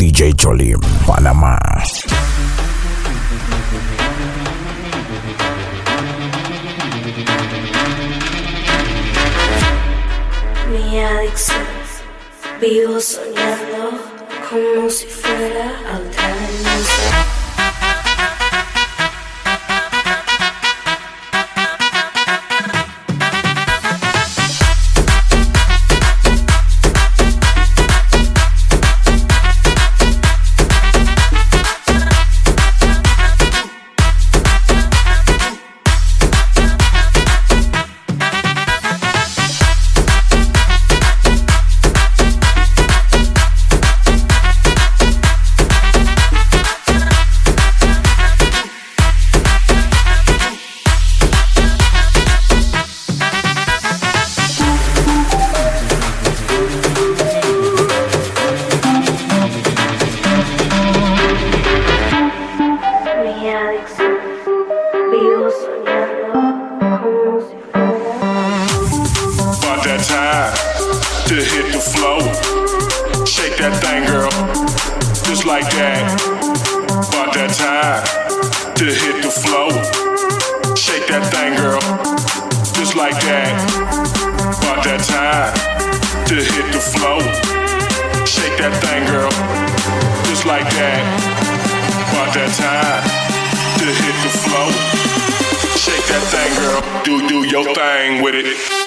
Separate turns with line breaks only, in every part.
DJ Cholim, Panamá.
Mi adicción, vivo soñando como si fuera otra
vez. like that. about that time, to hit the flow. Shake that thing, girl. Just like that. about that time, to hit the flow. Shake that thing, girl. Just like that. about that time, to hit the flow. Shake that thing, girl. Do do your thing with it.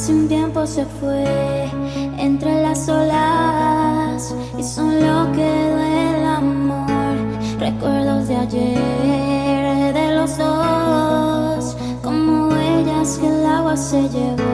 Hace un tiempo se fue entre las olas y solo quedó el amor. Recuerdos de ayer de los dos, como ellas que el agua se llevó.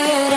yeah.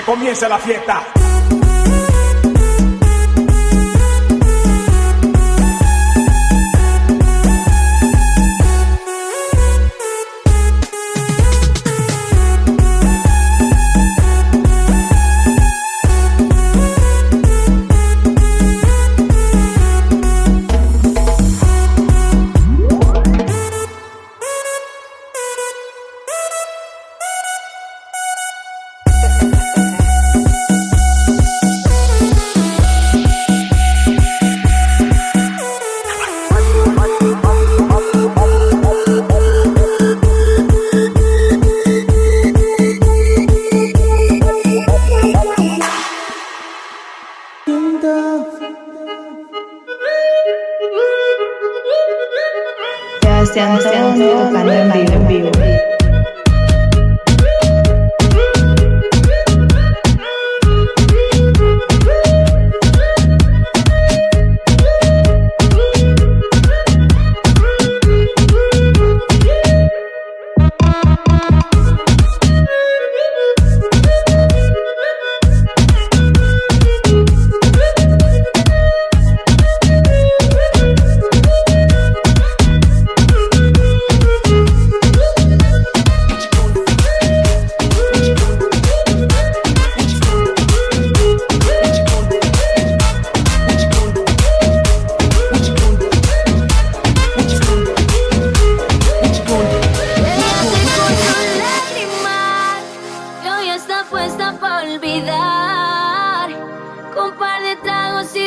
que
comience la fiesta.
Santos, Santos, Santos, Santos,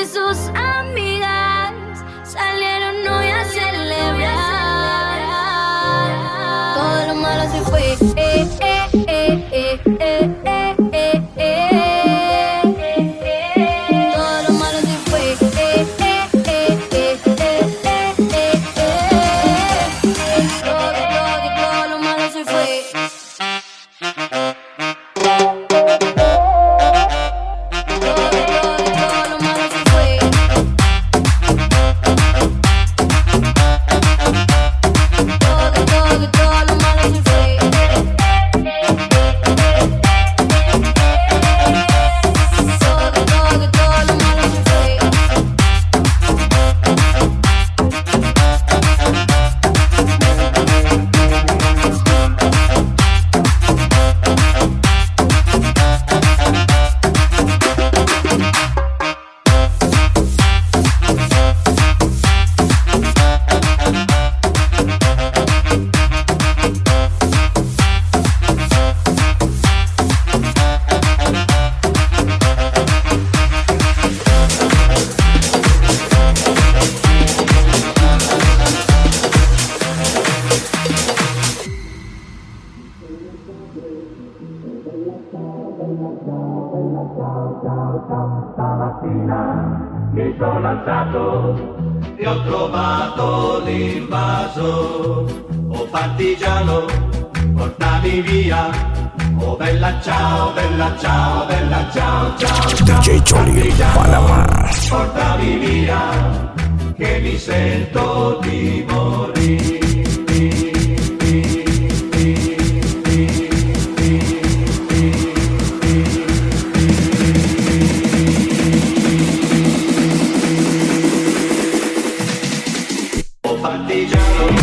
Jesus, I'm partigiano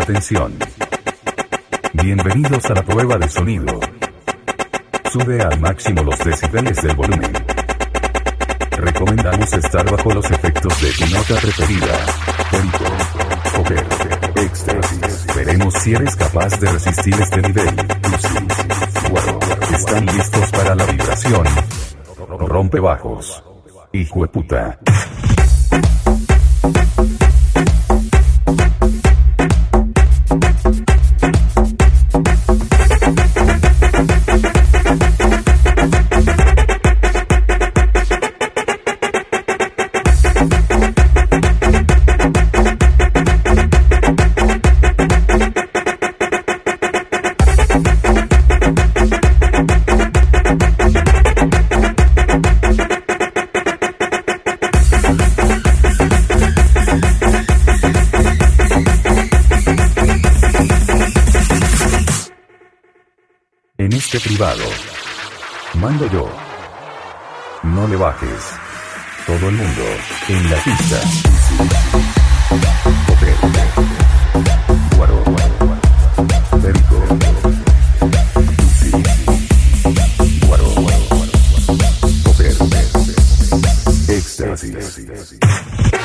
Atención. Bienvenidos a la prueba de sonido. Sube al máximo los decibeles del volumen. Recomendamos estar bajo los efectos de tu nota preferida. Perico, poder, éxtasis. Veremos si eres capaz de resistir este nivel. Están listos para la vibración. Rompe bajos. Hijo de puta. Este privado. Mando yo. No le bajes. Todo el mundo. En la pista. Poder. Guaro. Perico. Guaro. Poder. Éxtasis.